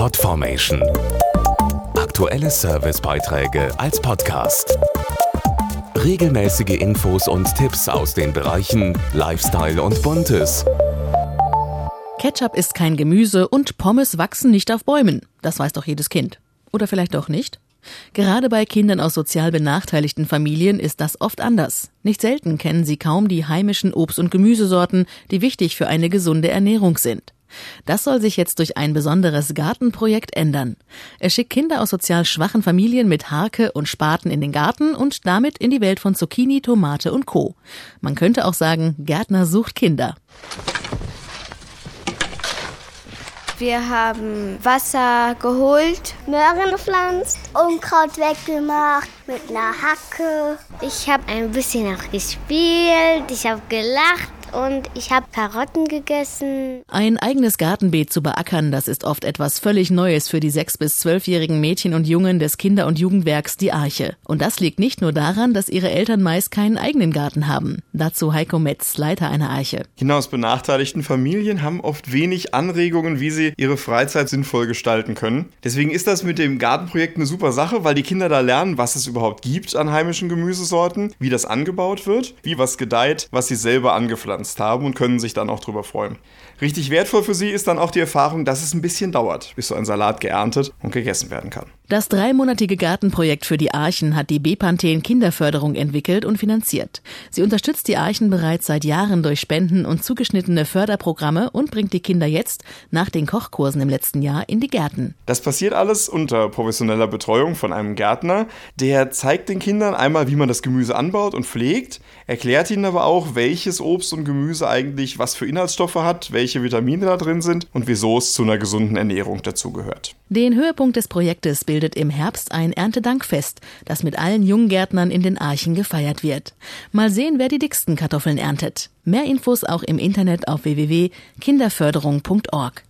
Podformation. Aktuelle Servicebeiträge als Podcast. Regelmäßige Infos und Tipps aus den Bereichen Lifestyle und Buntes. Ketchup ist kein Gemüse und Pommes wachsen nicht auf Bäumen. Das weiß doch jedes Kind. Oder vielleicht doch nicht? Gerade bei Kindern aus sozial benachteiligten Familien ist das oft anders. Nicht selten kennen sie kaum die heimischen Obst- und Gemüsesorten, die wichtig für eine gesunde Ernährung sind. Das soll sich jetzt durch ein besonderes Gartenprojekt ändern. Es schickt Kinder aus sozial schwachen Familien mit Harke und Spaten in den Garten und damit in die Welt von Zucchini, Tomate und Co. Man könnte auch sagen, Gärtner sucht Kinder. Wir haben Wasser geholt, Möhren gepflanzt, Unkraut weggemacht mit einer Hacke. Ich habe ein bisschen noch gespielt, ich habe gelacht und ich habe Karotten gegessen. Ein eigenes Gartenbeet zu beackern, das ist oft etwas völlig Neues für die sechs bis zwölfjährigen Mädchen und Jungen des Kinder- und Jugendwerks Die Arche. Und das liegt nicht nur daran, dass ihre Eltern meist keinen eigenen Garten haben. Dazu Heiko Metz, Leiter einer Arche. Kinder aus benachteiligten Familien haben oft wenig Anregungen, wie sie ihre Freizeit sinnvoll gestalten können. Deswegen ist das mit dem Gartenprojekt eine super Sache, weil die Kinder da lernen, was es überhaupt gibt an heimischen Gemüsesorten, wie das angebaut wird, wie was gedeiht, was sie selber angepflanzt angepflanzt haben und können sich dann auch drüber freuen. Richtig wertvoll für sie ist dann auch die Erfahrung, dass es ein bisschen dauert, bis so ein Salat geerntet und gegessen werden kann. Das dreimonatige Gartenprojekt für die Archen hat die Bepanthen Kinderförderung entwickelt und finanziert. Sie unterstützt die Archen bereits seit Jahren durch Spenden und zugeschnittene Förderprogramme und bringt die Kinder jetzt nach den Kochkursen im letzten Jahr in die Gärten. Das passiert alles unter professioneller Betreuung von einem Gärtner, der zeigt den Kindern einmal, wie man das Gemüse anbaut und pflegt, erklärt ihnen aber auch, welches Obst und Gemüse eigentlich was für Inhaltsstoffe hat, welche Vitamine da drin sind und wieso es zu einer gesunden Ernährung dazugehört. Den Höhepunkt des Projektes bildet im Herbst ein Erntedankfest, das mit allen Junggärtnern in den Archen gefeiert wird. Mal sehen, wer die dicksten Kartoffeln erntet. Mehr Infos auch im Internet auf www.kinderförderung.org.